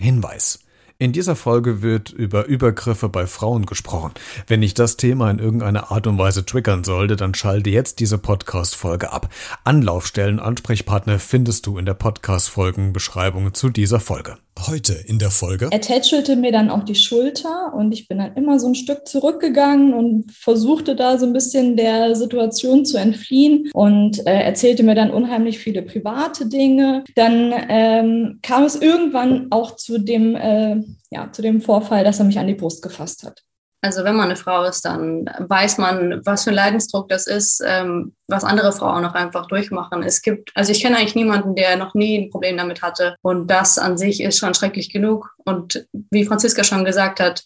Hinweis. In dieser Folge wird über Übergriffe bei Frauen gesprochen. Wenn ich das Thema in irgendeiner Art und Weise triggern sollte, dann schalte jetzt diese Podcast-Folge ab. Anlaufstellen, Ansprechpartner findest du in der Podcast-Folgenbeschreibung zu dieser Folge. Heute in der Folge. Er tätschelte mir dann auch die Schulter und ich bin dann immer so ein Stück zurückgegangen und versuchte da so ein bisschen der Situation zu entfliehen und äh, erzählte mir dann unheimlich viele private Dinge. Dann ähm, kam es irgendwann auch zu dem, äh, ja, zu dem Vorfall, dass er mich an die Brust gefasst hat. Also wenn man eine Frau ist, dann weiß man, was für ein Leidensdruck das ist, ähm, was andere Frauen auch einfach durchmachen. Es gibt, also ich kenne eigentlich niemanden, der noch nie ein Problem damit hatte. Und das an sich ist schon schrecklich genug. Und wie Franziska schon gesagt hat,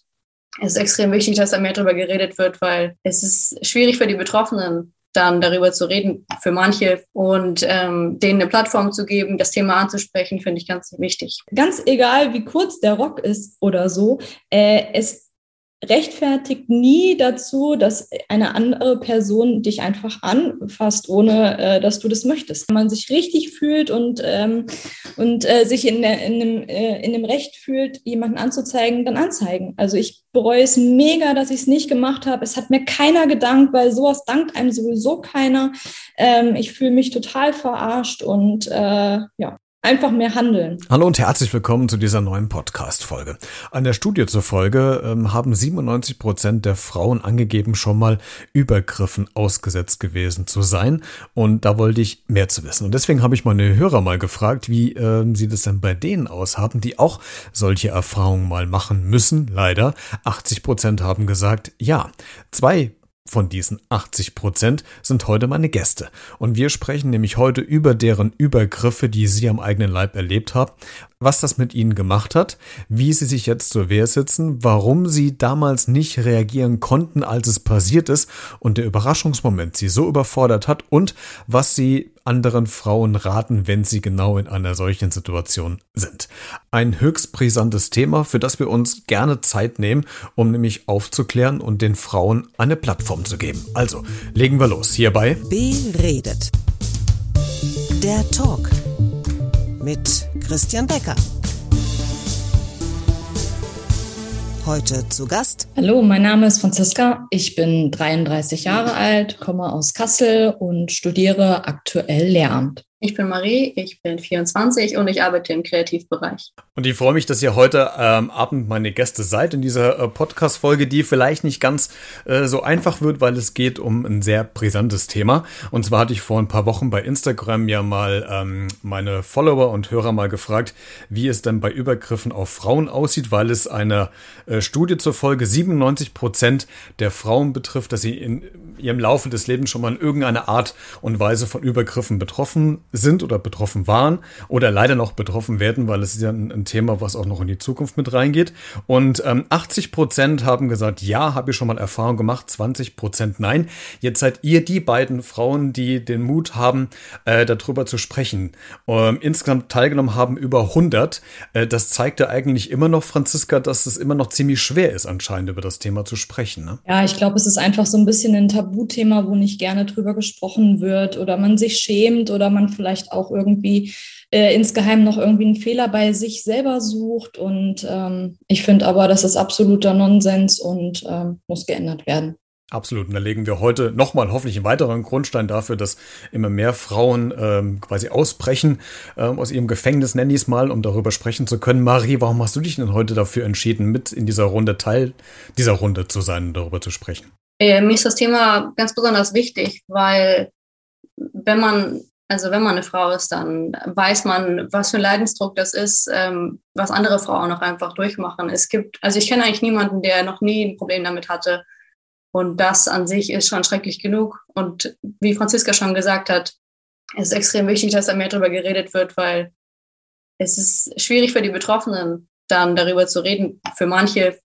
es ist extrem wichtig, dass da mehr darüber geredet wird, weil es ist schwierig für die Betroffenen, dann darüber zu reden, für manche und ähm, denen eine Plattform zu geben, das Thema anzusprechen, finde ich ganz wichtig. Ganz egal, wie kurz der Rock ist oder so, äh, es rechtfertigt nie dazu, dass eine andere Person dich einfach anfasst, ohne äh, dass du das möchtest. Wenn man sich richtig fühlt und, ähm, und äh, sich in, der, in, dem, äh, in dem Recht fühlt, jemanden anzuzeigen, dann anzeigen. Also ich bereue es mega, dass ich es nicht gemacht habe. Es hat mir keiner gedankt, weil sowas dankt einem sowieso keiner. Ähm, ich fühle mich total verarscht und äh, ja, einfach mehr handeln. Hallo und herzlich willkommen zu dieser neuen Podcast-Folge. An der Studie zur Folge ähm, haben 97 Prozent der Frauen angegeben, schon mal Übergriffen ausgesetzt gewesen zu sein. Und da wollte ich mehr zu wissen. Und deswegen habe ich meine Hörer mal gefragt, wie ähm, sieht es denn bei denen aus haben, die auch solche Erfahrungen mal machen müssen. Leider 80 Prozent haben gesagt, ja. Zwei von diesen 80 Prozent sind heute meine Gäste. Und wir sprechen nämlich heute über deren Übergriffe, die sie am eigenen Leib erlebt haben, was das mit ihnen gemacht hat, wie sie sich jetzt zur Wehr sitzen, warum sie damals nicht reagieren konnten, als es passiert ist und der Überraschungsmoment sie so überfordert hat und was sie anderen Frauen raten, wenn sie genau in einer solchen Situation sind. Ein höchst brisantes Thema, für das wir uns gerne Zeit nehmen, um nämlich aufzuklären und den Frauen eine Plattform zu geben. Also, legen wir los hierbei. Beredet. Der Talk mit Christian Becker. Heute zu Gast. Hallo, mein Name ist Franziska. Ich bin 33 Jahre alt, komme aus Kassel und studiere aktuell Lehramt. Ich bin Marie, ich bin 24 und ich arbeite im Kreativbereich. Und ich freue mich, dass ihr heute ähm, Abend meine Gäste seid in dieser äh, Podcast-Folge, die vielleicht nicht ganz äh, so einfach wird, weil es geht um ein sehr brisantes Thema. Und zwar hatte ich vor ein paar Wochen bei Instagram ja mal ähm, meine Follower und Hörer mal gefragt, wie es denn bei Übergriffen auf Frauen aussieht, weil es eine äh, Studie zur Folge 97 Prozent der Frauen betrifft, dass sie in ihrem Laufe des Lebens schon mal in irgendeiner Art und Weise von Übergriffen betroffen sind oder betroffen waren oder leider noch betroffen werden, weil es ist ja ein, ein Thema, was auch noch in die Zukunft mit reingeht. Und ähm, 80 Prozent haben gesagt, ja, habe ich schon mal Erfahrung gemacht, 20 Prozent nein. Jetzt seid ihr die beiden Frauen, die den Mut haben, äh, darüber zu sprechen. Ähm, insgesamt teilgenommen haben über 100. Äh, das zeigt ja eigentlich immer noch, Franziska, dass es immer noch ziemlich schwer ist, anscheinend über das Thema zu sprechen. Ne? Ja, ich glaube, es ist einfach so ein bisschen ein Tabuthema, wo nicht gerne drüber gesprochen wird oder man sich schämt oder man vielleicht vielleicht auch irgendwie äh, insgeheim noch irgendwie einen Fehler bei sich selber sucht. Und ähm, ich finde aber, das ist absoluter Nonsens und ähm, muss geändert werden. Absolut. Und da legen wir heute nochmal hoffentlich einen weiteren Grundstein dafür, dass immer mehr Frauen ähm, quasi ausbrechen ähm, aus ihrem Gefängnis, nenne ich es mal, um darüber sprechen zu können. Marie, warum hast du dich denn heute dafür entschieden, mit in dieser Runde Teil dieser Runde zu sein und darüber zu sprechen? Äh, mir ist das Thema ganz besonders wichtig, weil wenn man also wenn man eine Frau ist, dann weiß man, was für ein Leidensdruck das ist, ähm, was andere Frauen auch einfach durchmachen. Es gibt, also ich kenne eigentlich niemanden, der noch nie ein Problem damit hatte. Und das an sich ist schon schrecklich genug. Und wie Franziska schon gesagt hat, es ist extrem wichtig, dass da mehr darüber geredet wird, weil es ist schwierig für die Betroffenen, dann darüber zu reden. Für manche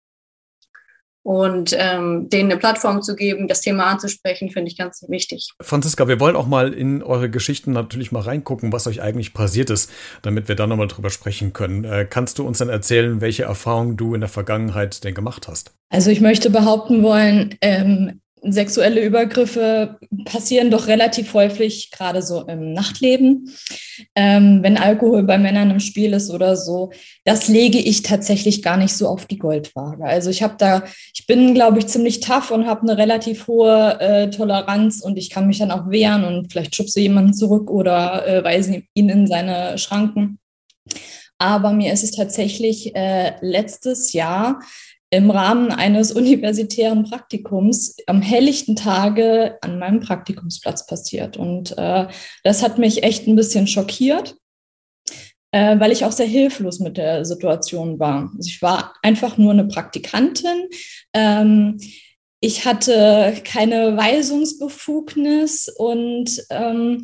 und ähm, denen eine Plattform zu geben, das Thema anzusprechen, finde ich ganz wichtig. Franziska, wir wollen auch mal in eure Geschichten natürlich mal reingucken, was euch eigentlich passiert ist, damit wir da nochmal drüber sprechen können. Äh, kannst du uns dann erzählen, welche Erfahrungen du in der Vergangenheit denn gemacht hast? Also ich möchte behaupten wollen, ähm, sexuelle Übergriffe passieren doch relativ häufig, gerade so im Nachtleben. Ähm, wenn Alkohol bei Männern im Spiel ist oder so, das lege ich tatsächlich gar nicht so auf die Goldwaage. Also ich habe da, ich bin, glaube ich, ziemlich tough und habe eine relativ hohe äh, Toleranz und ich kann mich dann auch wehren und vielleicht schubse jemanden zurück oder äh, weise ihn in seine Schranken. Aber mir ist es tatsächlich äh, letztes Jahr im Rahmen eines universitären Praktikums am helllichten Tage an meinem Praktikumsplatz passiert. Und äh, das hat mich echt ein bisschen schockiert, äh, weil ich auch sehr hilflos mit der Situation war. Also ich war einfach nur eine Praktikantin. Ähm, ich hatte keine Weisungsbefugnis und ähm,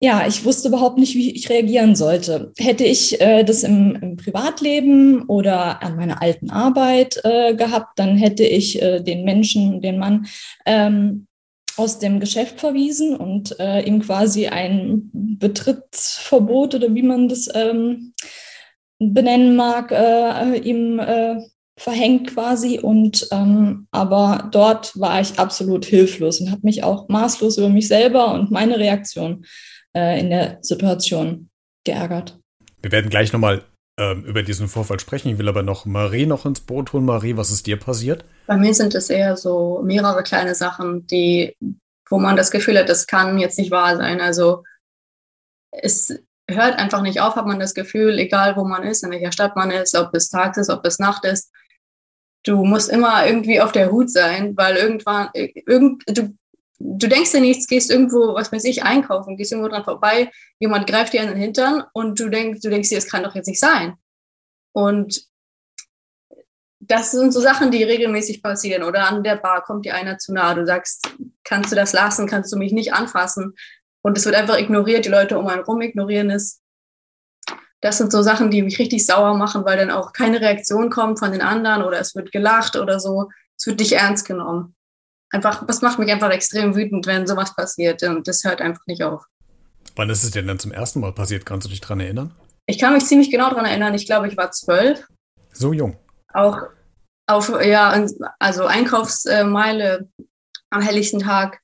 ja, ich wusste überhaupt nicht, wie ich reagieren sollte. Hätte ich äh, das im, im, Privatleben oder an meiner alten Arbeit äh, gehabt, dann hätte ich äh, den Menschen, den Mann ähm, aus dem Geschäft verwiesen und äh, ihm quasi ein Betrittsverbot oder wie man das ähm, benennen mag, äh, ihm äh, verhängt quasi. Und ähm, aber dort war ich absolut hilflos und habe mich auch maßlos über mich selber und meine Reaktion äh, in der Situation geärgert. Wir werden gleich nochmal ähm, über diesen Vorfall sprechen. Ich will aber noch Marie noch ins Boot holen. Marie, was ist dir passiert? Bei mir sind es eher so mehrere kleine Sachen, die, wo man das Gefühl hat, das kann jetzt nicht wahr sein. Also es hört einfach nicht auf, hat man das Gefühl, egal wo man ist, in welcher Stadt man ist, ob es tags ist, ob es Nacht ist. Du musst immer irgendwie auf der Hut sein, weil irgendwann, irgend, du du denkst dir nichts, gehst irgendwo, was weiß ich, einkaufen, gehst irgendwo dran vorbei, jemand greift dir an den Hintern und du denkst, du denkst dir, das kann doch jetzt nicht sein. Und das sind so Sachen, die regelmäßig passieren. Oder an der Bar kommt dir einer zu nahe, du sagst, kannst du das lassen, kannst du mich nicht anfassen. Und es wird einfach ignoriert, die Leute um einen rum ignorieren es. Das sind so Sachen, die mich richtig sauer machen, weil dann auch keine Reaktion kommt von den anderen oder es wird gelacht oder so. Es wird nicht ernst genommen einfach, das macht mich einfach extrem wütend, wenn sowas passiert und das hört einfach nicht auf. Wann ist es denn dann zum ersten Mal passiert? Kannst du dich daran erinnern? Ich kann mich ziemlich genau daran erinnern. Ich glaube, ich war zwölf. So jung. Auch auf, ja, also Einkaufsmeile am helllichten Tag.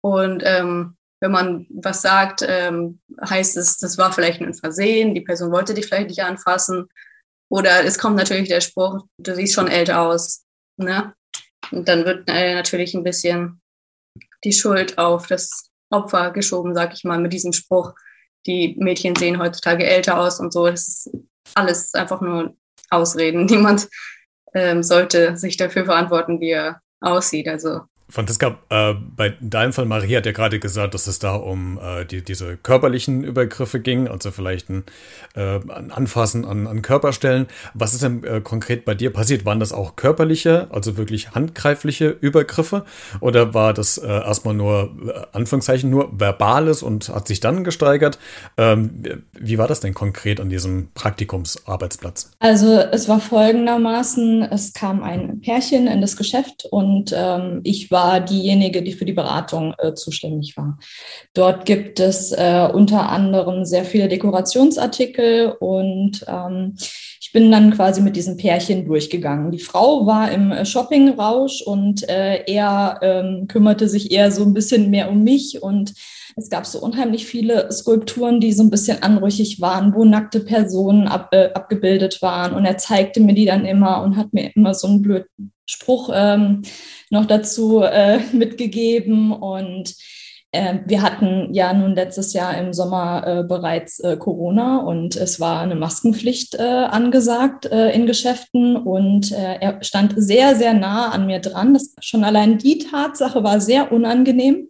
Und ähm, wenn man was sagt, ähm, heißt es, das war vielleicht ein Versehen, die Person wollte dich vielleicht nicht anfassen. Oder es kommt natürlich der Spruch, du siehst schon älter aus. Ne? Und dann wird äh, natürlich ein bisschen die Schuld auf das Opfer geschoben, sag ich mal, mit diesem Spruch. Die Mädchen sehen heutzutage älter aus und so. Das ist alles einfach nur Ausreden. Niemand ähm, sollte sich dafür verantworten, wie er aussieht. Also Franziska, äh, bei deinem Fall, Marie hat ja gerade gesagt, dass es da um äh, die, diese körperlichen Übergriffe ging, also vielleicht ein, äh, ein Anfassen an, an Körperstellen. Was ist denn äh, konkret bei dir passiert? Waren das auch körperliche, also wirklich handgreifliche Übergriffe? Oder war das äh, erstmal nur, äh, Anführungszeichen, nur verbales und hat sich dann gesteigert? Ähm, wie war das denn konkret an diesem Praktikumsarbeitsplatz? Also es war folgendermaßen, es kam ein Pärchen in das Geschäft und ähm, ich war war diejenige, die für die Beratung äh, zuständig war. Dort gibt es äh, unter anderem sehr viele Dekorationsartikel und ähm, ich bin dann quasi mit diesem Pärchen durchgegangen. Die Frau war im äh, Shoppingrausch und äh, er ähm, kümmerte sich eher so ein bisschen mehr um mich und es gab so unheimlich viele Skulpturen, die so ein bisschen anrüchig waren, wo nackte Personen ab, äh, abgebildet waren. Und er zeigte mir die dann immer und hat mir immer so einen blöden Spruch ähm, noch dazu äh, mitgegeben. Und äh, wir hatten ja nun letztes Jahr im Sommer äh, bereits äh, Corona und es war eine Maskenpflicht äh, angesagt äh, in Geschäften und er stand sehr, sehr nah an mir dran. Das, schon allein die Tatsache war sehr unangenehm.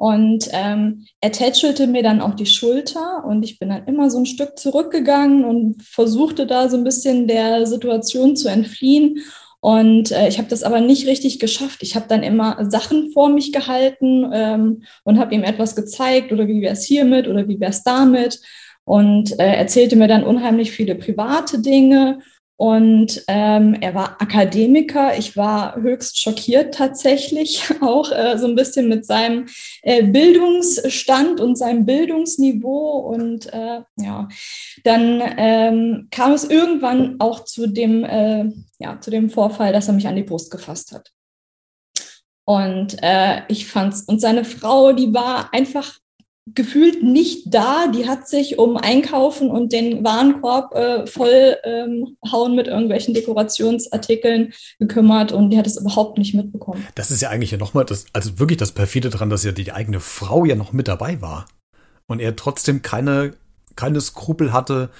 Und ähm, er tätschelte mir dann auch die Schulter und ich bin dann immer so ein Stück zurückgegangen und versuchte da so ein bisschen der Situation zu entfliehen. Und äh, ich habe das aber nicht richtig geschafft. Ich habe dann immer Sachen vor mich gehalten ähm, und habe ihm etwas gezeigt oder wie wäre es hiermit oder wie wäre es damit. Und äh, erzählte mir dann unheimlich viele private Dinge und ähm, er war Akademiker. Ich war höchst schockiert tatsächlich, auch äh, so ein bisschen mit seinem äh, Bildungsstand und seinem Bildungsniveau. Und äh, ja, dann ähm, kam es irgendwann auch zu dem, äh, ja, zu dem Vorfall, dass er mich an die Brust gefasst hat. Und äh, ich fand's, und seine Frau, die war einfach gefühlt nicht da. Die hat sich um Einkaufen und den Warenkorb äh, voll ähm, mit irgendwelchen Dekorationsartikeln gekümmert und die hat es überhaupt nicht mitbekommen. Das ist ja eigentlich ja nochmal das, also wirklich das perfide dran, dass ja die eigene Frau ja noch mit dabei war. Und er trotzdem keine, keine Skrupel hatte,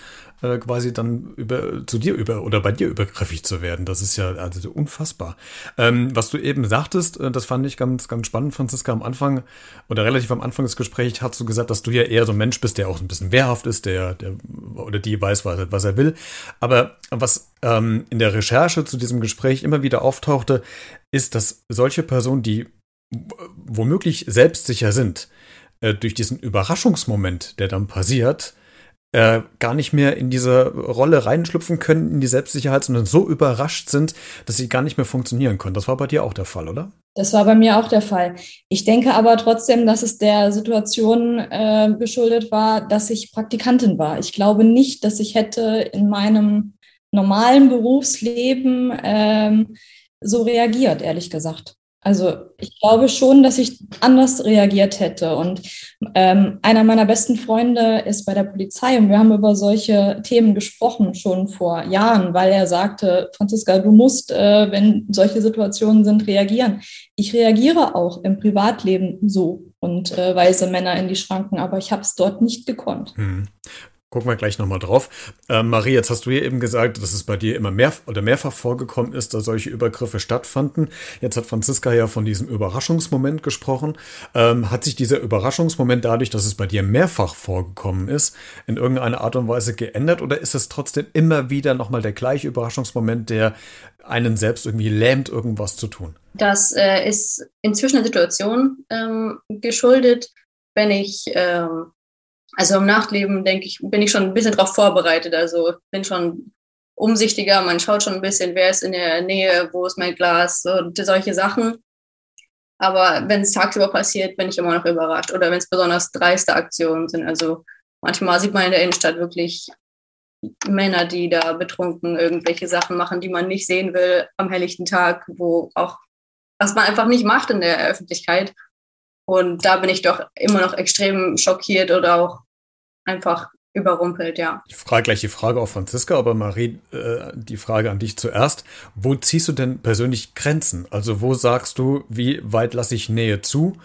äh, quasi dann über zu dir über oder bei dir übergriffig zu werden. Das ist ja also unfassbar. Ähm, was du eben sagtest, äh, das fand ich ganz, ganz spannend, Franziska, am Anfang oder relativ am Anfang des Gesprächs hast du gesagt, dass du ja eher so ein Mensch bist, der auch ein bisschen wehrhaft ist, der, der oder die weiß, was, was er will. Aber was ähm, in der Recherche zu diesem Gespräch immer wieder auftauchte, ist, dass solche Personen, die womöglich selbstsicher sind, äh, durch diesen Überraschungsmoment, der dann passiert, äh, gar nicht mehr in diese Rolle reinschlüpfen können, in die Selbstsicherheit, sondern so überrascht sind, dass sie gar nicht mehr funktionieren können. Das war bei dir auch der Fall, oder? Das war bei mir auch der Fall. Ich denke aber trotzdem, dass es der Situation äh, geschuldet war, dass ich Praktikantin war. Ich glaube nicht, dass ich hätte in meinem normalen Berufsleben ähm, so reagiert, ehrlich gesagt. Also ich glaube schon, dass ich anders reagiert hätte. Und ähm, einer meiner besten Freunde ist bei der Polizei und wir haben über solche Themen gesprochen schon vor Jahren, weil er sagte, Franziska, du musst, äh, wenn solche Situationen sind, reagieren. Ich reagiere auch im Privatleben so und äh, weise Männer in die Schranken, aber ich habe es dort nicht gekonnt. Hm. Gucken wir gleich nochmal drauf. Äh, Marie, jetzt hast du hier eben gesagt, dass es bei dir immer mehr oder mehrfach vorgekommen ist, dass solche Übergriffe stattfanden. Jetzt hat Franziska ja von diesem Überraschungsmoment gesprochen. Ähm, hat sich dieser Überraschungsmoment dadurch, dass es bei dir mehrfach vorgekommen ist, in irgendeiner Art und Weise geändert oder ist es trotzdem immer wieder nochmal der gleiche Überraschungsmoment, der einen selbst irgendwie lähmt, irgendwas zu tun? Das äh, ist inzwischen eine Situation ähm, geschuldet, wenn ich ähm, also im Nachtleben, denke ich, bin ich schon ein bisschen darauf vorbereitet. Also bin schon umsichtiger, man schaut schon ein bisschen, wer ist in der Nähe, wo ist mein Glas und solche Sachen. Aber wenn es tagsüber passiert, bin ich immer noch überrascht. Oder wenn es besonders dreiste Aktionen sind. Also manchmal sieht man in der Innenstadt wirklich Männer, die da betrunken irgendwelche Sachen machen, die man nicht sehen will am helllichten Tag, wo auch, was man einfach nicht macht in der Öffentlichkeit. Und da bin ich doch immer noch extrem schockiert oder auch einfach überrumpelt, ja. Ich frage gleich die Frage auf Franziska, aber Marie, äh, die Frage an dich zuerst. Wo ziehst du denn persönlich Grenzen? Also wo sagst du, wie weit lasse ich Nähe zu?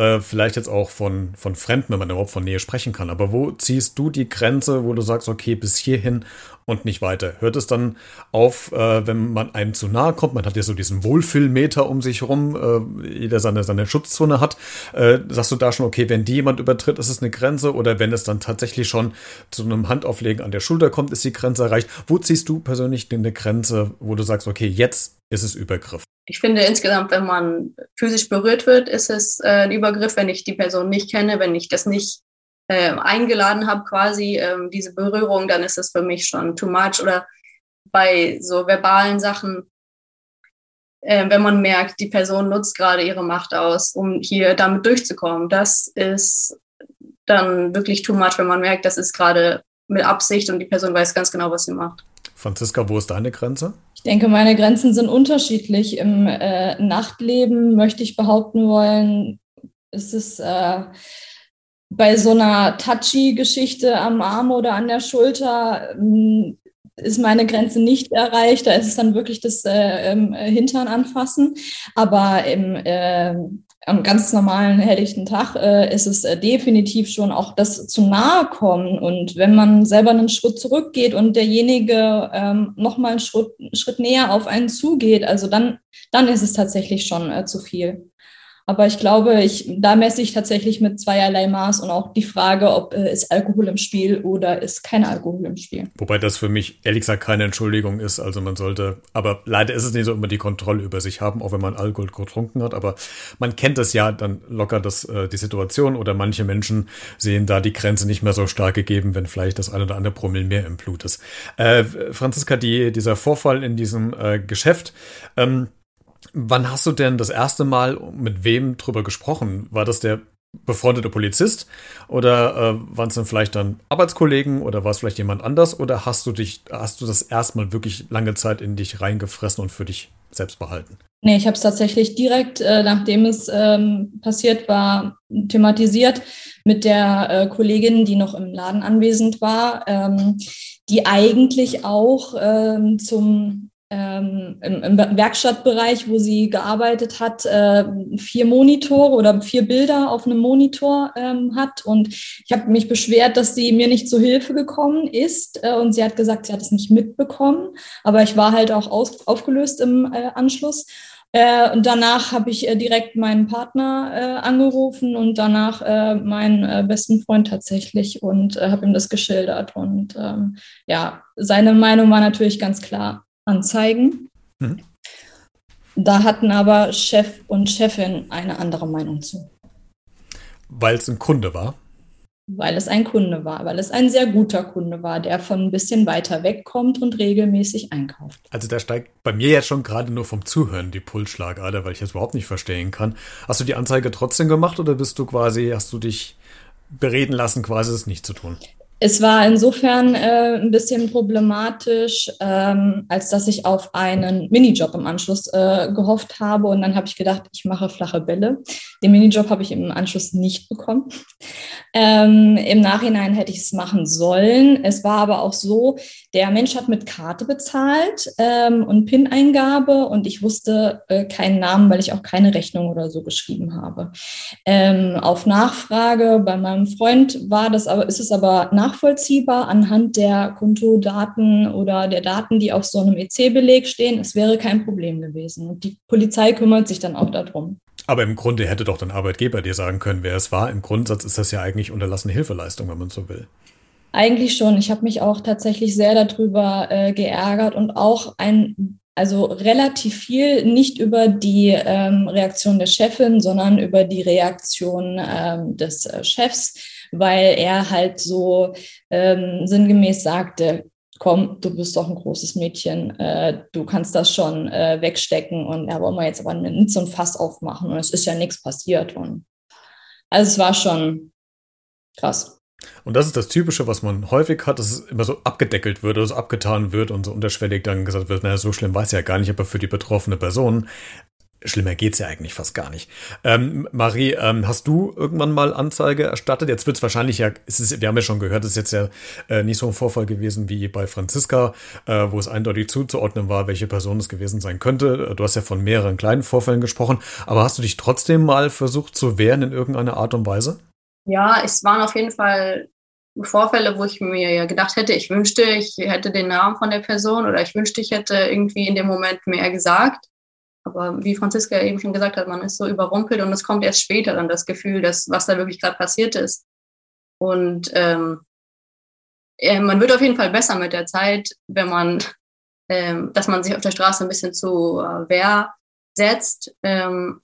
Äh, vielleicht jetzt auch von, von Fremden, wenn man überhaupt von Nähe sprechen kann. Aber wo ziehst du die Grenze, wo du sagst, okay, bis hierhin und nicht weiter? Hört es dann auf, äh, wenn man einem zu nahe kommt? Man hat ja so diesen Wohlfühlmeter um sich rum, äh, jeder seine, seine Schutzzone hat. Äh, sagst du da schon, okay, wenn die jemand übertritt, ist es eine Grenze? Oder wenn es dann tatsächlich schon zu einem Handauflegen an der Schulter kommt, ist die Grenze erreicht? Wo ziehst du persönlich eine Grenze, wo du sagst, okay, jetzt ist es Übergriff? ich finde insgesamt, wenn man physisch berührt wird, ist es äh, ein Übergriff, wenn ich die Person nicht kenne, wenn ich das nicht äh, eingeladen habe, quasi ähm, diese Berührung, dann ist es für mich schon too much. Oder bei so verbalen Sachen, äh, wenn man merkt, die Person nutzt gerade ihre Macht aus, um hier damit durchzukommen, das ist dann wirklich too much, wenn man merkt, das ist gerade mit Absicht und die Person weiß ganz genau, was sie macht. Franziska, wo ist deine Grenze? Ich denke, meine Grenzen sind unterschiedlich. Im äh, Nachtleben möchte ich behaupten wollen, ist es äh, bei so einer touchy-Geschichte am Arm oder an der Schulter äh, ist meine Grenze nicht erreicht. Da ist es dann wirklich das äh, Hintern anfassen. Aber im äh, am ganz normalen helllichten Tag äh, ist es äh, definitiv schon auch das zu nahe kommen. Und wenn man selber einen Schritt zurückgeht und derjenige ähm, nochmal einen Schritt, Schritt näher auf einen zugeht, also dann, dann ist es tatsächlich schon äh, zu viel. Aber ich glaube, ich, da messe ich tatsächlich mit zweierlei Maß und auch die Frage, ob äh, ist Alkohol im Spiel oder ist kein Alkohol im Spiel. Wobei das für mich ehrlich gesagt keine Entschuldigung ist. Also man sollte, aber leider ist es nicht so immer die Kontrolle über sich haben, auch wenn man Alkohol getrunken hat. Aber man kennt es ja dann locker, dass äh, die Situation oder manche Menschen sehen da die Grenze nicht mehr so stark gegeben, wenn vielleicht das eine oder andere Promille mehr im Blut ist. Äh, Franziska, die, dieser Vorfall in diesem äh, Geschäft, ähm, Wann hast du denn das erste Mal mit wem drüber gesprochen? War das der befreundete Polizist oder äh, waren es dann vielleicht dann Arbeitskollegen oder war es vielleicht jemand anders oder hast du dich, hast du das erstmal wirklich lange Zeit in dich reingefressen und für dich selbst behalten? Nee, ich habe es tatsächlich direkt, äh, nachdem es ähm, passiert war, thematisiert mit der äh, Kollegin, die noch im Laden anwesend war, ähm, die eigentlich auch ähm, zum ähm, im, im, Werkstattbereich, wo sie gearbeitet hat, äh, vier Monitore oder vier Bilder auf einem Monitor ähm, hat. Und ich habe mich beschwert, dass sie mir nicht zu Hilfe gekommen ist. Äh, und sie hat gesagt, sie hat es nicht mitbekommen. Aber ich war halt auch aus, aufgelöst im äh, Anschluss. Äh, und danach habe ich äh, direkt meinen Partner äh, angerufen und danach äh, meinen äh, besten Freund tatsächlich und äh, habe ihm das geschildert. Und ähm, ja, seine Meinung war natürlich ganz klar anzeigen. Mhm. Da hatten aber Chef und Chefin eine andere Meinung zu. Weil es ein Kunde war? Weil es ein Kunde war, weil es ein sehr guter Kunde war, der von ein bisschen weiter weg kommt und regelmäßig einkauft. Also da steigt bei mir jetzt schon gerade nur vom Zuhören die Pulsschlagader, weil ich das überhaupt nicht verstehen kann. Hast du die Anzeige trotzdem gemacht oder bist du quasi, hast du dich bereden lassen, quasi es nicht zu tun? Es war insofern äh, ein bisschen problematisch, ähm, als dass ich auf einen Minijob im Anschluss äh, gehofft habe. Und dann habe ich gedacht, ich mache flache Bälle. Den Minijob habe ich im Anschluss nicht bekommen. Ähm, Im Nachhinein hätte ich es machen sollen. Es war aber auch so, der Mensch hat mit Karte bezahlt ähm, und PIN-Eingabe und ich wusste äh, keinen Namen, weil ich auch keine Rechnung oder so geschrieben habe. Ähm, auf Nachfrage bei meinem Freund war das aber, ist es aber nach nachvollziehbar anhand der Kontodaten oder der Daten, die auf so einem EC-Beleg stehen. Es wäre kein Problem gewesen. Und die Polizei kümmert sich dann auch darum. Aber im Grunde hätte doch dein Arbeitgeber dir sagen können, wer es war. Im Grundsatz ist das ja eigentlich unterlassene Hilfeleistung, wenn man so will. Eigentlich schon. Ich habe mich auch tatsächlich sehr darüber äh, geärgert und auch ein, also relativ viel nicht über die ähm, Reaktion der Chefin, sondern über die Reaktion ähm, des äh, Chefs weil er halt so ähm, sinngemäß sagte, komm, du bist doch ein großes Mädchen, äh, du kannst das schon äh, wegstecken und da wollen wir jetzt aber nicht so ein Fass aufmachen und es ist ja nichts passiert. Und also es war schon krass. Und das ist das Typische, was man häufig hat, dass es immer so abgedeckelt wird oder so abgetan wird und so unterschwellig dann gesagt wird, naja, so schlimm weiß ja gar nicht, aber für die betroffene Person Schlimmer geht's ja eigentlich fast gar nicht. Ähm, Marie, ähm, hast du irgendwann mal Anzeige erstattet? Jetzt wird's wahrscheinlich ja, es wir haben ja schon gehört, es ist jetzt ja äh, nicht so ein Vorfall gewesen wie bei Franziska, äh, wo es eindeutig zuzuordnen war, welche Person es gewesen sein könnte. Du hast ja von mehreren kleinen Vorfällen gesprochen, aber hast du dich trotzdem mal versucht zu wehren in irgendeiner Art und Weise? Ja, es waren auf jeden Fall Vorfälle, wo ich mir ja gedacht hätte, ich wünschte, ich hätte den Namen von der Person oder ich wünschte, ich hätte irgendwie in dem Moment mehr gesagt. Aber wie Franziska eben schon gesagt hat, man ist so überrumpelt und es kommt erst später dann das Gefühl, dass was da wirklich gerade passiert ist. Und ähm, man wird auf jeden Fall besser mit der Zeit, wenn man, ähm, dass man sich auf der Straße ein bisschen zu äh, Wehr setzt. Ähm,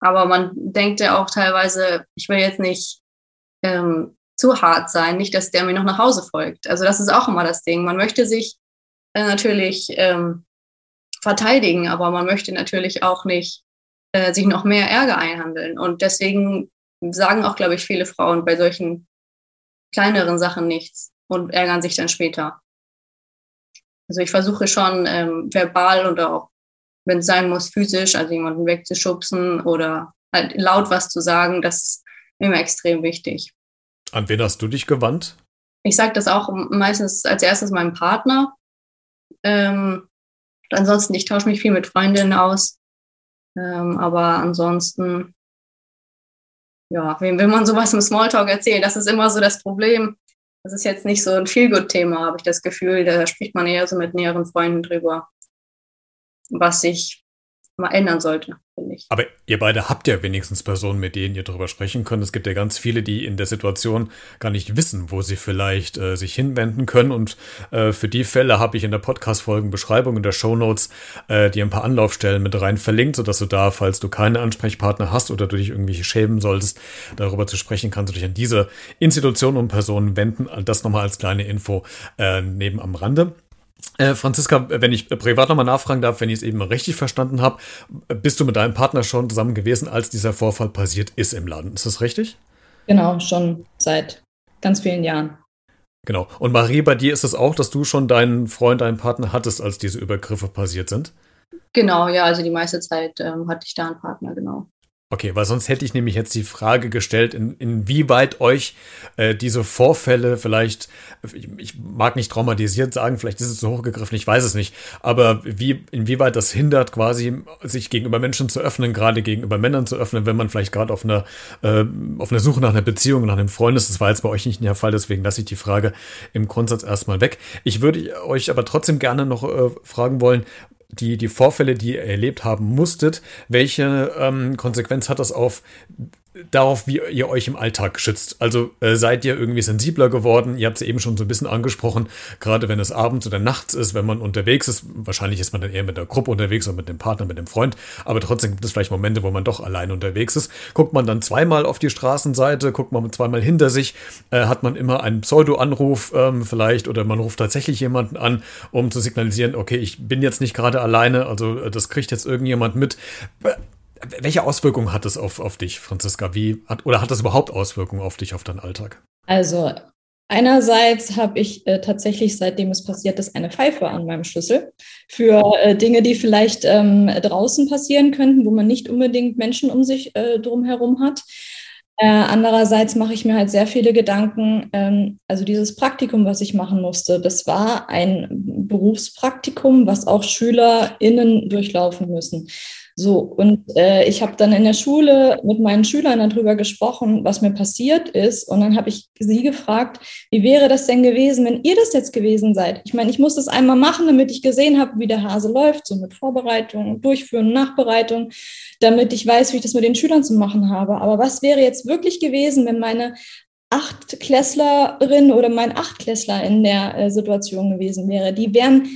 aber man denkt ja auch teilweise, ich will jetzt nicht ähm, zu hart sein, nicht, dass der mir noch nach Hause folgt. Also das ist auch immer das Ding. Man möchte sich äh, natürlich ähm, verteidigen, aber man möchte natürlich auch nicht äh, sich noch mehr Ärger einhandeln. Und deswegen sagen auch, glaube ich, viele Frauen bei solchen kleineren Sachen nichts und ärgern sich dann später. Also ich versuche schon ähm, verbal oder auch, wenn es sein muss, physisch, also jemanden wegzuschubsen oder halt laut was zu sagen, das ist mir immer extrem wichtig. An wen hast du dich gewandt? Ich sage das auch meistens als erstes meinem Partner. Ähm, ansonsten, ich tausche mich viel mit Freundinnen aus. Ähm, aber ansonsten, ja, wem will man sowas im Smalltalk erzählen? Das ist immer so das Problem. Das ist jetzt nicht so ein Feelgood-Thema, habe ich das Gefühl. Da spricht man eher so mit näheren Freunden drüber, was sich mal ändern sollte finde ich. Aber ihr beide habt ja wenigstens Personen, mit denen ihr darüber sprechen könnt. Es gibt ja ganz viele, die in der Situation gar nicht wissen, wo sie vielleicht äh, sich hinwenden können. Und äh, für die Fälle habe ich in der Podcast-Folgen-Beschreibung in der Show Notes äh, dir ein paar Anlaufstellen mit rein verlinkt, sodass du da, falls du keine Ansprechpartner hast oder du dich irgendwie schämen solltest, darüber zu sprechen, kannst du dich an diese Institutionen und Personen wenden. Das nochmal als kleine Info äh, neben am Rande. Äh, Franziska, wenn ich privat nochmal nachfragen darf, wenn ich es eben richtig verstanden habe, bist du mit deinem Partner schon zusammen gewesen, als dieser Vorfall passiert ist im Laden. Ist das richtig? Genau, schon seit ganz vielen Jahren. Genau. Und Marie, bei dir ist es auch, dass du schon deinen Freund, deinen Partner hattest, als diese Übergriffe passiert sind? Genau, ja, also die meiste Zeit ähm, hatte ich da einen Partner, genau. Okay, weil sonst hätte ich nämlich jetzt die Frage gestellt, in, inwieweit euch äh, diese Vorfälle vielleicht, ich, ich mag nicht traumatisiert sagen, vielleicht ist es zu hochgegriffen, ich weiß es nicht, aber wie, inwieweit das hindert, quasi sich gegenüber Menschen zu öffnen, gerade gegenüber Männern zu öffnen, wenn man vielleicht gerade auf einer äh, auf einer Suche nach einer Beziehung, nach einem Freund ist. Das war jetzt bei euch nicht der Fall, deswegen lasse ich die Frage im Grundsatz erstmal weg. Ich würde euch aber trotzdem gerne noch äh, fragen wollen, die, die Vorfälle, die ihr erlebt haben musstet, welche ähm, Konsequenz hat das auf darauf, wie ihr euch im Alltag schützt. Also äh, seid ihr irgendwie sensibler geworden? Ihr habt es eben schon so ein bisschen angesprochen, gerade wenn es abends oder nachts ist, wenn man unterwegs ist. Wahrscheinlich ist man dann eher mit der Gruppe unterwegs oder mit dem Partner, mit dem Freund. Aber trotzdem gibt es vielleicht Momente, wo man doch allein unterwegs ist. Guckt man dann zweimal auf die Straßenseite, guckt man zweimal hinter sich, äh, hat man immer einen Pseudo-Anruf ähm, vielleicht oder man ruft tatsächlich jemanden an, um zu signalisieren, okay, ich bin jetzt nicht gerade alleine, also äh, das kriegt jetzt irgendjemand mit welche Auswirkungen hat es auf, auf dich, Franziska? Wie hat, oder hat das überhaupt Auswirkungen auf dich, auf deinen Alltag? Also Einerseits habe ich äh, tatsächlich, seitdem es passiert ist, eine Pfeife an meinem Schlüssel für äh, Dinge, die vielleicht ähm, draußen passieren könnten, wo man nicht unbedingt Menschen um sich äh, drumherum hat. Äh, andererseits mache ich mir halt sehr viele Gedanken. Ähm, also dieses Praktikum, was ich machen musste, das war ein Berufspraktikum, was auch SchülerInnen durchlaufen müssen. So, und äh, ich habe dann in der Schule mit meinen Schülern darüber gesprochen, was mir passiert ist. Und dann habe ich sie gefragt, wie wäre das denn gewesen, wenn ihr das jetzt gewesen seid? Ich meine, ich muss das einmal machen, damit ich gesehen habe, wie der Hase läuft, so mit Vorbereitung, Durchführen, Nachbereitung, damit ich weiß, wie ich das mit den Schülern zu machen habe. Aber was wäre jetzt wirklich gewesen, wenn meine Achtklässlerin oder mein Achtklässler in der äh, Situation gewesen wäre? Die wären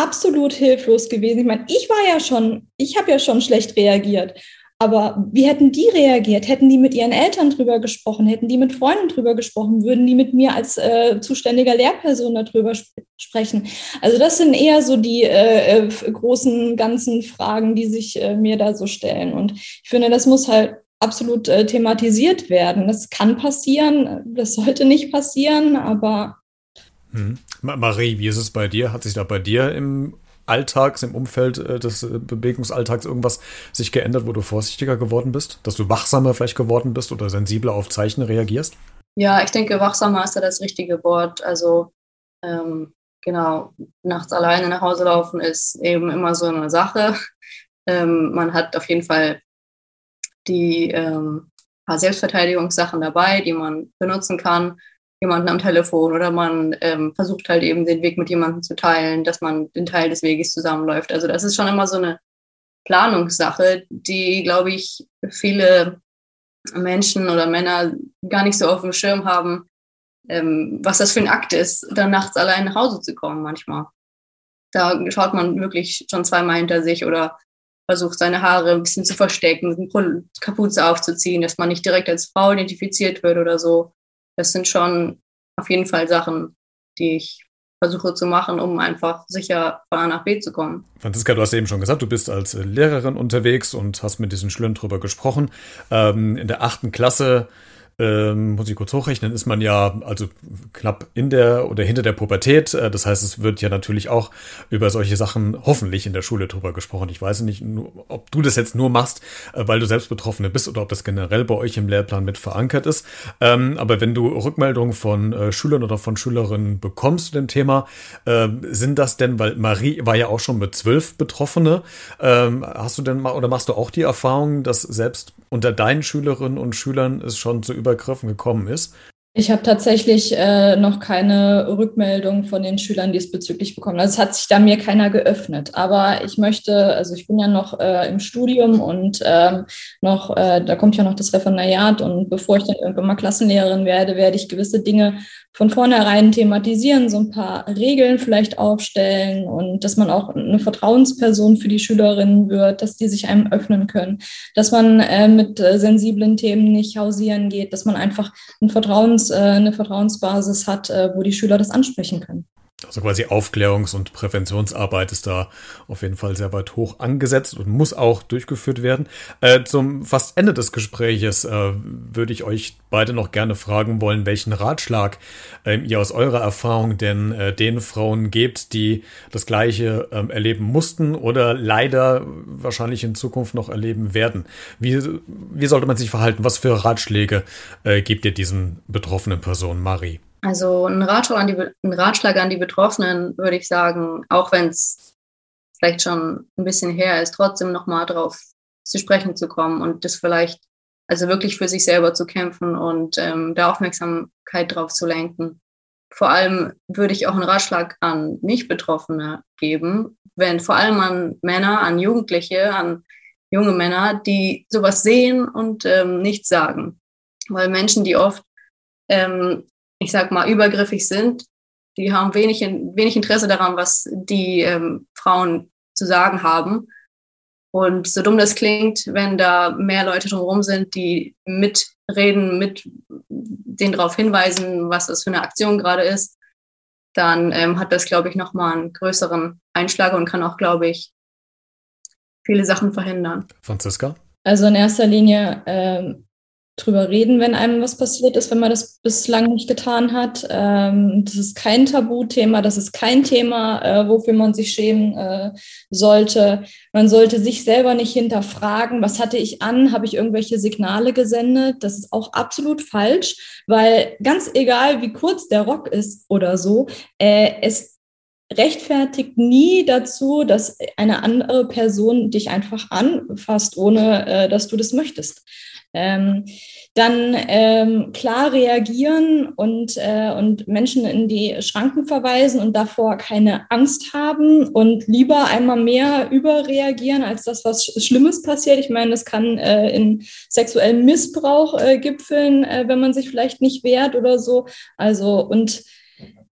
absolut hilflos gewesen. Ich meine, ich war ja schon, ich habe ja schon schlecht reagiert. Aber wie hätten die reagiert? Hätten die mit ihren Eltern drüber gesprochen? Hätten die mit Freunden drüber gesprochen? Würden die mit mir als äh, zuständiger Lehrperson darüber sp sprechen? Also das sind eher so die äh, äh, großen, ganzen Fragen, die sich äh, mir da so stellen. Und ich finde, das muss halt absolut äh, thematisiert werden. Das kann passieren, das sollte nicht passieren, aber hm. Marie, wie ist es bei dir? Hat sich da bei dir im Alltags, im Umfeld äh, des äh, Bewegungsalltags irgendwas sich geändert, wo du vorsichtiger geworden bist? Dass du wachsamer vielleicht geworden bist oder sensibler auf Zeichen reagierst? Ja, ich denke, wachsamer ist da das richtige Wort. Also ähm, genau, nachts alleine nach Hause laufen ist eben immer so eine Sache. Ähm, man hat auf jeden Fall die ähm, paar Selbstverteidigungssachen dabei, die man benutzen kann jemanden am Telefon oder man ähm, versucht halt eben den Weg mit jemandem zu teilen, dass man den Teil des Weges zusammenläuft. Also das ist schon immer so eine Planungssache, die, glaube ich, viele Menschen oder Männer gar nicht so auf dem Schirm haben, ähm, was das für ein Akt ist, dann nachts allein nach Hause zu kommen manchmal. Da schaut man wirklich schon zweimal hinter sich oder versucht seine Haare ein bisschen zu verstecken, Kapuze aufzuziehen, dass man nicht direkt als Frau identifiziert wird oder so das sind schon auf jeden Fall Sachen, die ich versuche zu machen, um einfach sicher von A nach B zu kommen. Franziska, du hast eben schon gesagt, du bist als Lehrerin unterwegs und hast mit diesen Schülern drüber gesprochen. Ähm, in der achten Klasse ähm, muss ich kurz hochrechnen, ist man ja also knapp in der oder hinter der Pubertät. Äh, das heißt, es wird ja natürlich auch über solche Sachen hoffentlich in der Schule drüber gesprochen. Ich weiß nicht, ob du das jetzt nur machst, äh, weil du selbst Betroffene bist oder ob das generell bei euch im Lehrplan mit verankert ist. Ähm, aber wenn du Rückmeldungen von äh, Schülern oder von Schülerinnen bekommst zu dem Thema, äh, sind das denn, weil Marie war ja auch schon mit zwölf Betroffene, ähm, hast du denn mal oder machst du auch die Erfahrung, dass selbst unter deinen Schülerinnen und Schülern es schon zu Übergriffen gekommen ist? Ich habe tatsächlich äh, noch keine Rückmeldung von den Schülern diesbezüglich bekommen. Also es hat sich da mir keiner geöffnet. Aber ich möchte, also ich bin ja noch äh, im Studium und ähm, noch, äh, da kommt ja noch das Referendariat und bevor ich dann irgendwann mal Klassenlehrerin werde, werde ich gewisse Dinge von vornherein thematisieren, so ein paar Regeln vielleicht aufstellen und dass man auch eine Vertrauensperson für die Schülerinnen wird, dass die sich einem öffnen können, dass man äh, mit äh, sensiblen Themen nicht hausieren geht, dass man einfach ein Vertrauens, äh, eine Vertrauensbasis hat, äh, wo die Schüler das ansprechen können. Also quasi Aufklärungs- und Präventionsarbeit ist da auf jeden Fall sehr weit hoch angesetzt und muss auch durchgeführt werden. Äh, zum fast Ende des Gespräches äh, würde ich euch beide noch gerne fragen wollen, welchen Ratschlag äh, ihr aus eurer Erfahrung denn äh, den Frauen gebt, die das Gleiche ähm, erleben mussten oder leider wahrscheinlich in Zukunft noch erleben werden. Wie, wie sollte man sich verhalten? Was für Ratschläge äh, gebt ihr diesen betroffenen Personen, Marie? Also ein Ratschlag an die, ein Ratschlag an die Betroffenen würde ich sagen, auch wenn es vielleicht schon ein bisschen her ist, trotzdem nochmal drauf zu sprechen zu kommen und das vielleicht, also wirklich für sich selber zu kämpfen und ähm, da Aufmerksamkeit drauf zu lenken. Vor allem würde ich auch einen Ratschlag an Nicht-Betroffene geben, wenn vor allem an Männer, an Jugendliche, an junge Männer, die sowas sehen und ähm, nichts sagen. Weil Menschen, die oft ähm, ich sag mal, übergriffig sind, die haben wenig, wenig Interesse daran, was die ähm, Frauen zu sagen haben. Und so dumm das klingt, wenn da mehr Leute drumherum sind, die mitreden, mit denen darauf hinweisen, was das für eine Aktion gerade ist, dann ähm, hat das, glaube ich, nochmal einen größeren Einschlag und kann auch, glaube ich, viele Sachen verhindern. Franziska? Also in erster Linie ähm, drüber reden, wenn einem was passiert ist, wenn man das bislang nicht getan hat. Ähm, das ist kein Tabuthema, das ist kein Thema, äh, wofür man sich schämen äh, sollte. Man sollte sich selber nicht hinterfragen, was hatte ich an, habe ich irgendwelche Signale gesendet. Das ist auch absolut falsch, weil ganz egal, wie kurz der Rock ist oder so, äh, es rechtfertigt nie dazu, dass eine andere Person dich einfach anfasst, ohne äh, dass du das möchtest. Ähm, dann ähm, klar reagieren und, äh, und Menschen in die Schranken verweisen und davor keine Angst haben und lieber einmal mehr überreagieren, als das, was Schlimmes passiert. Ich meine, das kann äh, in sexuellem Missbrauch äh, gipfeln, äh, wenn man sich vielleicht nicht wehrt oder so. Also und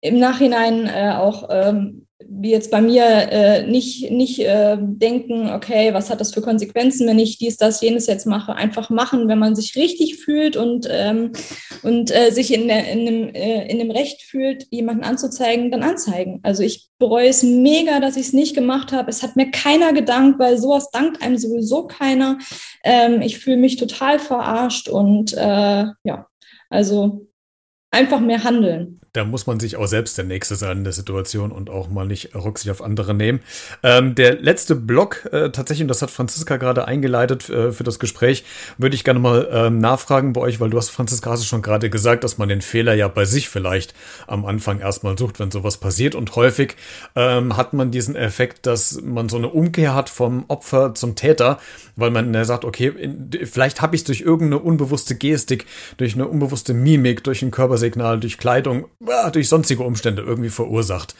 im Nachhinein äh, auch ähm, wie jetzt bei mir äh, nicht, nicht äh, denken, okay, was hat das für Konsequenzen, wenn ich dies, das, jenes jetzt mache. Einfach machen, wenn man sich richtig fühlt und, ähm, und äh, sich in, der, in, dem, äh, in dem Recht fühlt, jemanden anzuzeigen, dann anzeigen. Also ich bereue es mega, dass ich es nicht gemacht habe. Es hat mir keiner gedankt, weil sowas dankt einem sowieso keiner. Ähm, ich fühle mich total verarscht und äh, ja, also einfach mehr handeln da muss man sich auch selbst der Nächste sein in der Situation und auch mal nicht Rücksicht auf andere nehmen. Ähm, der letzte Block, äh, tatsächlich, und das hat Franziska gerade eingeleitet äh, für das Gespräch, würde ich gerne mal ähm, nachfragen bei euch, weil du hast, Franziska, hast du schon gerade gesagt, dass man den Fehler ja bei sich vielleicht am Anfang erstmal sucht, wenn sowas passiert. Und häufig ähm, hat man diesen Effekt, dass man so eine Umkehr hat vom Opfer zum Täter, weil man äh, sagt, okay, in, vielleicht habe ich es durch irgendeine unbewusste Gestik, durch eine unbewusste Mimik, durch ein Körpersignal, durch Kleidung durch sonstige Umstände irgendwie verursacht.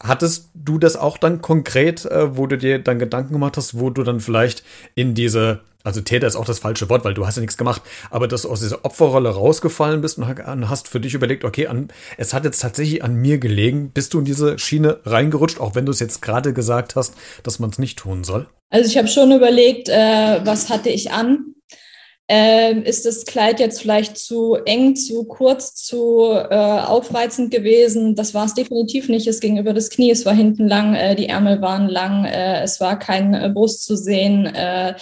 Hattest du das auch dann konkret, äh, wo du dir dann Gedanken gemacht hast, wo du dann vielleicht in diese, also Täter ist auch das falsche Wort, weil du hast ja nichts gemacht, aber dass du aus dieser Opferrolle rausgefallen bist und hast für dich überlegt, okay, an, es hat jetzt tatsächlich an mir gelegen, bist du in diese Schiene reingerutscht, auch wenn du es jetzt gerade gesagt hast, dass man es nicht tun soll? Also ich habe schon überlegt, äh, was hatte ich an? Ähm, ist das Kleid jetzt vielleicht zu eng, zu kurz, zu äh, aufreizend gewesen? Das war es definitiv nicht. Es ging über das Knie, es war hinten lang, äh, die Ärmel waren lang, äh, es war kein äh, Brust zu sehen. Äh,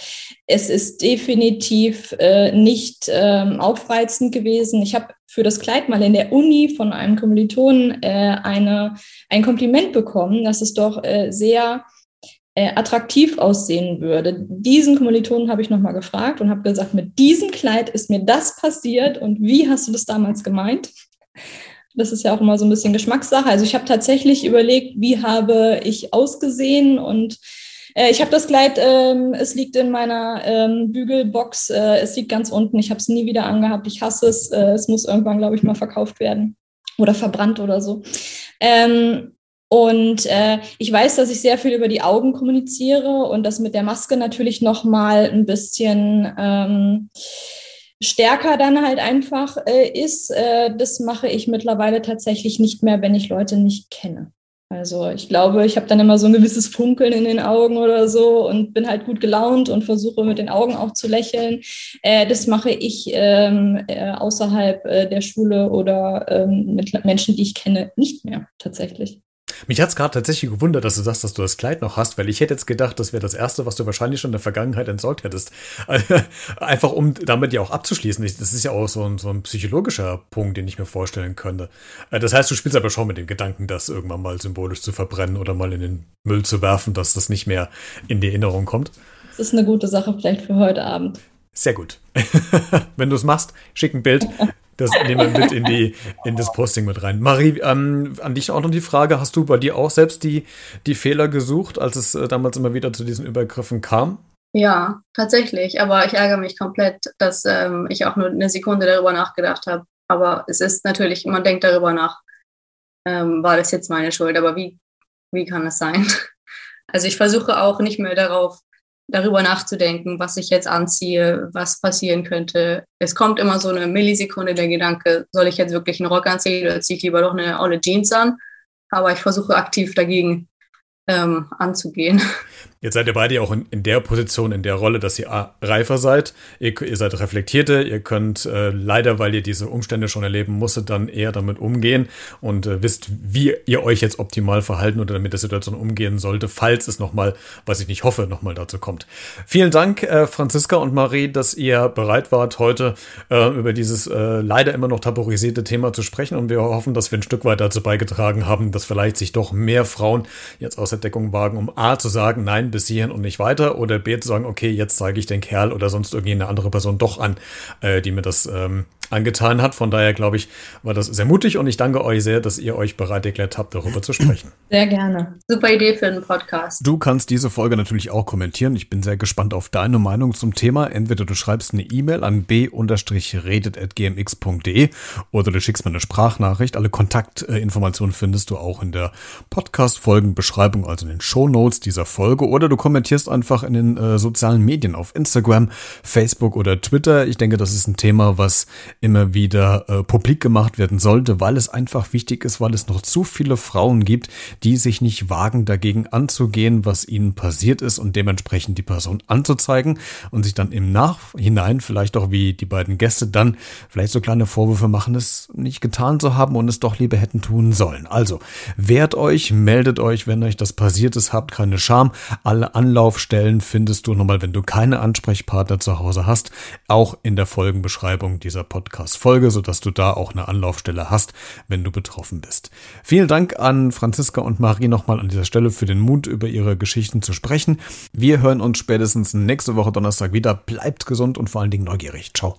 es ist definitiv äh, nicht ähm, aufreizend gewesen. Ich habe für das Kleid mal in der Uni von einem Kommilitonen eine, ein Kompliment bekommen, dass es doch sehr äh, attraktiv aussehen würde. Diesen Kommilitonen habe ich nochmal gefragt und habe gesagt, mit diesem Kleid ist mir das passiert und wie hast du das damals gemeint? Das ist ja auch immer so ein bisschen Geschmackssache. Also ich habe tatsächlich überlegt, wie habe ich ausgesehen und äh, ich habe das Kleid, ähm, es liegt in meiner ähm, Bügelbox, äh, es liegt ganz unten. Ich habe es nie wieder angehabt. Ich hasse es. Äh, es muss irgendwann, glaube ich, mal verkauft werden oder verbrannt oder so. Ähm, und äh, ich weiß, dass ich sehr viel über die Augen kommuniziere und das mit der Maske natürlich noch mal ein bisschen ähm, stärker dann halt einfach äh, ist. Äh, das mache ich mittlerweile tatsächlich nicht mehr, wenn ich Leute nicht kenne. Also ich glaube, ich habe dann immer so ein gewisses Funkeln in den Augen oder so und bin halt gut gelaunt und versuche mit den Augen auch zu lächeln. Äh, das mache ich ähm, äh, außerhalb äh, der Schule oder ähm, mit Menschen, die ich kenne, nicht mehr tatsächlich. Mich hat es gerade tatsächlich gewundert, dass du sagst, dass du das Kleid noch hast, weil ich hätte jetzt gedacht, das wäre das Erste, was du wahrscheinlich schon in der Vergangenheit entsorgt hättest. Einfach um damit ja auch abzuschließen. Das ist ja auch so ein, so ein psychologischer Punkt, den ich mir vorstellen könnte. Äh, das heißt, du spielst aber schon mit dem Gedanken, das irgendwann mal symbolisch zu verbrennen oder mal in den Müll zu werfen, dass das nicht mehr in die Erinnerung kommt. Das ist eine gute Sache vielleicht für heute Abend. Sehr gut. Wenn du es machst, schick ein Bild. Das nehmen wir mit in, die, in das Posting mit rein. Marie, ähm, an dich auch noch die Frage, hast du bei dir auch selbst die, die Fehler gesucht, als es äh, damals immer wieder zu diesen Übergriffen kam? Ja, tatsächlich. Aber ich ärgere mich komplett, dass ähm, ich auch nur eine Sekunde darüber nachgedacht habe. Aber es ist natürlich, man denkt darüber nach, ähm, war das jetzt meine Schuld? Aber wie, wie kann es sein? Also ich versuche auch nicht mehr darauf darüber nachzudenken, was ich jetzt anziehe, was passieren könnte. Es kommt immer so eine Millisekunde der Gedanke, soll ich jetzt wirklich einen Rock anziehen oder ziehe ich lieber doch eine olle Jeans an? Aber ich versuche aktiv dagegen ähm, anzugehen. Jetzt seid ihr beide auch in, in, der Position, in der Rolle, dass ihr reifer seid. Ihr, ihr seid reflektierte, ihr könnt äh, leider, weil ihr diese Umstände schon erleben musstet, dann eher damit umgehen und äh, wisst, wie ihr euch jetzt optimal verhalten oder damit der Situation umgehen sollte, falls es nochmal, was ich nicht hoffe, nochmal dazu kommt. Vielen Dank, äh, Franziska und Marie, dass ihr bereit wart, heute äh, über dieses äh, leider immer noch tabuisierte Thema zu sprechen und wir hoffen, dass wir ein Stück weit dazu beigetragen haben, dass vielleicht sich doch mehr Frauen jetzt aus der Deckung wagen, um A zu sagen, nein, bis hierhin und nicht weiter. Oder B zu sagen, okay, jetzt zeige ich den Kerl oder sonst irgendwie eine andere Person doch an, äh, die mir das ähm, angetan hat. Von daher glaube ich, war das sehr mutig und ich danke euch sehr, dass ihr euch bereit erklärt habt, darüber zu sprechen. Sehr gerne. Super Idee für einen Podcast. Du kannst diese Folge natürlich auch kommentieren. Ich bin sehr gespannt auf deine Meinung zum Thema. Entweder du schreibst eine E-Mail an b-redet.gmx.de oder du schickst mir eine Sprachnachricht. Alle Kontaktinformationen findest du auch in der Podcast-Folgenbeschreibung, also in den Show Notes dieser Folge. Oder du kommentierst einfach in den äh, sozialen Medien auf Instagram, Facebook oder Twitter. Ich denke, das ist ein Thema, was immer wieder äh, publik gemacht werden sollte, weil es einfach wichtig ist, weil es noch zu viele Frauen gibt, die sich nicht wagen, dagegen anzugehen, was ihnen passiert ist und dementsprechend die Person anzuzeigen und sich dann im Nachhinein vielleicht auch wie die beiden Gäste dann vielleicht so kleine Vorwürfe machen, es nicht getan zu haben und es doch lieber hätten tun sollen. Also wehrt euch, meldet euch, wenn euch das passiert ist, habt keine Scham. Alle Anlaufstellen findest du nochmal, wenn du keine Ansprechpartner zu Hause hast, auch in der Folgenbeschreibung dieser Podcast. Podcast-Folge, sodass du da auch eine Anlaufstelle hast, wenn du betroffen bist. Vielen Dank an Franziska und Marie nochmal an dieser Stelle für den Mut, über ihre Geschichten zu sprechen. Wir hören uns spätestens nächste Woche Donnerstag wieder. Bleibt gesund und vor allen Dingen neugierig. Ciao.